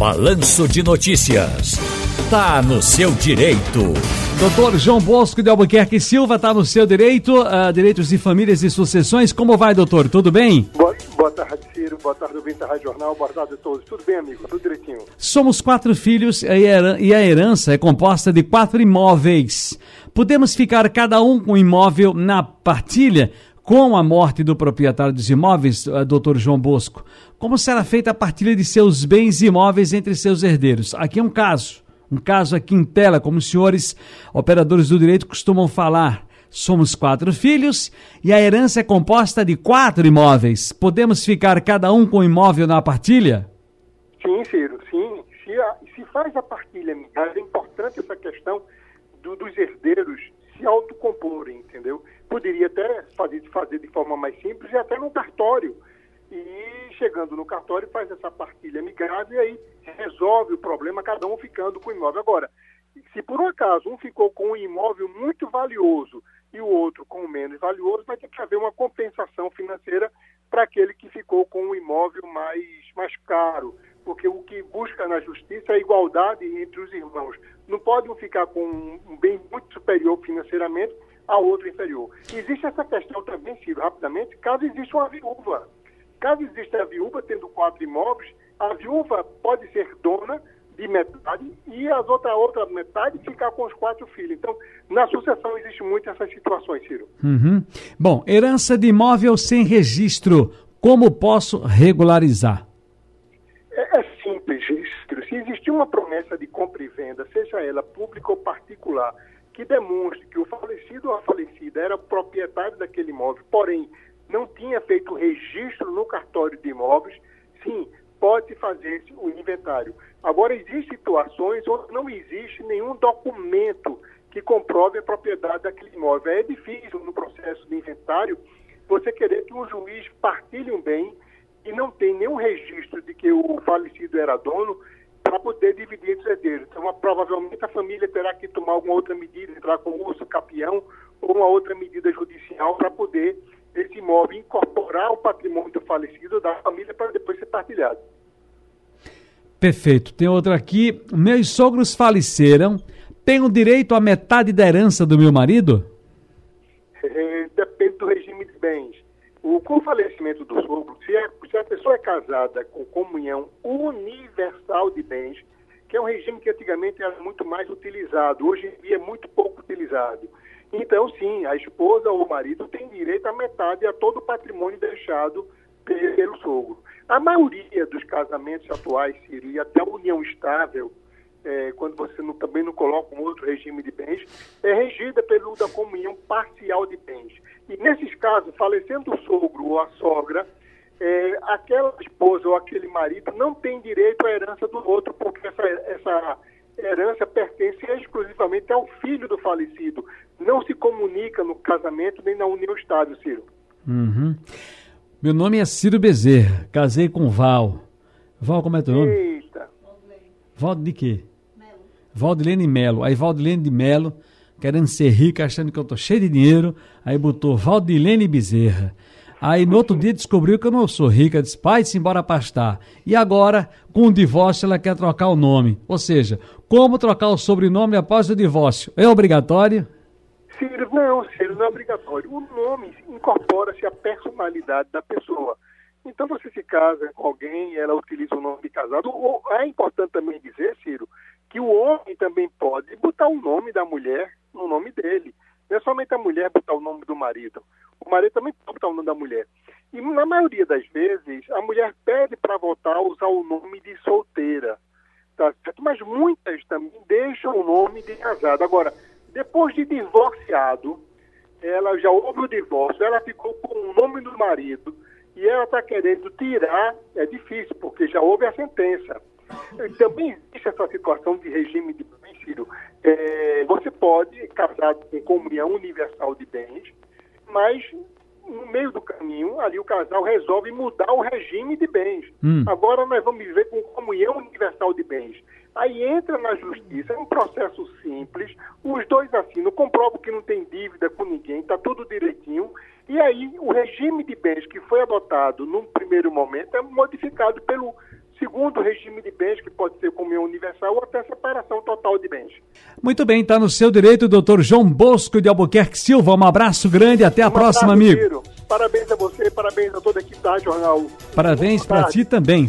Balanço de Notícias. Tá no seu direito. Doutor João Bosco de Albuquerque Silva está no seu direito, uh, direitos de famílias e sucessões. Como vai, doutor? Tudo bem? Boa, boa tarde, Ciro. Boa tarde, ouvinte da Rádio Jornal. Boa tarde a todos. Tudo bem, amigo? Tudo direitinho. Somos quatro filhos e a herança é composta de quatro imóveis. Podemos ficar cada um com um imóvel na partilha com a morte do proprietário dos imóveis, uh, doutor João Bosco. Como será feita a partilha de seus bens imóveis entre seus herdeiros? Aqui é um caso um caso aqui em tela, como os senhores operadores do direito costumam falar. Somos quatro filhos e a herança é composta de quatro imóveis. Podemos ficar cada um com um imóvel na partilha? Sim, Ciro, sim. Se, a, se faz a partilha, é importante essa questão do, dos herdeiros se autocomporem, entendeu? Poderia até fazer, fazer de forma mais simples e até no cartório e chegando no cartório faz essa partilha amigável e aí resolve o problema, cada um ficando com o imóvel. Agora, se por um acaso um ficou com um imóvel muito valioso e o outro com menos valioso, vai ter que haver uma compensação financeira para aquele que ficou com um imóvel mais, mais caro, porque o que busca na justiça é a igualdade entre os irmãos. Não pode um ficar com um bem muito superior financeiramente a outro inferior. Existe essa questão também, Ciro, rapidamente, caso exista uma viúva Caso exista a viúva tendo quatro imóveis, a viúva pode ser dona de metade e as outra outra metade ficar com os quatro filhos. Então, na sucessão existe muito essas situações, Ciro. Uhum. Bom, herança de imóvel sem registro, como posso regularizar? É, é simples, Ciro. Se existir uma promessa de compra e venda, seja ela pública ou particular, que demonstre que o falecido ou a falecida era proprietário daquele imóvel, porém não tinha feito registro no cartório de imóveis, sim, pode fazer o inventário. Agora, existem situações onde não existe nenhum documento que comprove a propriedade daquele imóvel. É difícil, no processo de inventário, você querer que um juiz partilhe um bem e não tem nenhum registro de que o falecido era dono para poder dividir entre os herdeiros. Então, provavelmente a família tomar alguma outra medida, entrar com o uso capião ou uma outra medida judicial para poder esse imóvel incorporar o patrimônio do falecido da família para depois ser partilhado. Perfeito. Tem outra aqui. Meus sogros faleceram. Tenho direito à metade da herança do meu marido? É, depende do regime de bens. O, com o falecimento do sogro, se se a pessoa é casada com comunhão universal de bens, que é um regime que antigamente era muito mais utilizado, hoje em dia é muito pouco utilizado. Então, sim, a esposa ou o marido tem direito à metade a todo o patrimônio deixado pelo sogro. A maioria dos casamentos atuais, e até a união estável, é, quando você não, também não coloca um outro regime de bens, é regida pelo da comunhão parcial de bens. E nesses casos, falecendo o sogro ou a sogra, é, aquela esposa ou aquele marido não tem direito à herança do outro, porque essa, essa herança pertence exclusivamente ao filho do falecido. Não se comunica no casamento nem na união estável, Ciro. Uhum. Meu nome é Ciro Bezerra, casei com Val. Val, como é teu nome? Eita. Val de quê? Melo. Valdilene Melo. Aí Valdilene de Melo, querendo ser rica, achando que eu tô cheio de dinheiro, aí botou Valdilene Bezerra. Aí no outro dia descobriu que eu não sou rica, disse, pai, se embora pastar. E agora, com o divórcio, ela quer trocar o nome. Ou seja, como trocar o sobrenome após o divórcio? É obrigatório? Ciro, não, Ciro, não é obrigatório. O nome incorpora-se a personalidade da pessoa. Então você se casa com alguém, ela utiliza o nome de casado. É importante também dizer, Ciro, que o homem também pode botar o nome da mulher no nome dele. Não é somente a mulher botar o nome do marido. O marido também pode o nome da mulher. E na maioria das vezes, a mulher pede para votar usar o nome de solteira. Tá certo? Mas muitas também deixam o nome de casada. Agora, depois de divorciado, ela já houve o divórcio, ela ficou com o nome do marido e ela está querendo tirar, é difícil, porque já houve a sentença. Também existe essa situação de regime de bens. É, você pode, casado com comunhão universal de bens, mas no meio do caminho, ali o casal resolve mudar o regime de bens. Hum. Agora nós vamos viver com comunhão universal de bens. Aí entra na justiça, é um processo simples, os dois assinam, comprovam que não tem dívida com ninguém, está tudo direitinho, e aí o regime de bens que foi adotado num primeiro momento é modificado pelo segundo regime de bens, que pode ser comunhão universal ou até separação total de bens. Muito bem, está no seu direito, doutor João Bosco de Albuquerque Silva. Um abraço grande e até a Um próxima, abraço, amigo. Ciro. Parabéns a você, parabéns a toda a equipe da Jornal. Parabéns para ti também.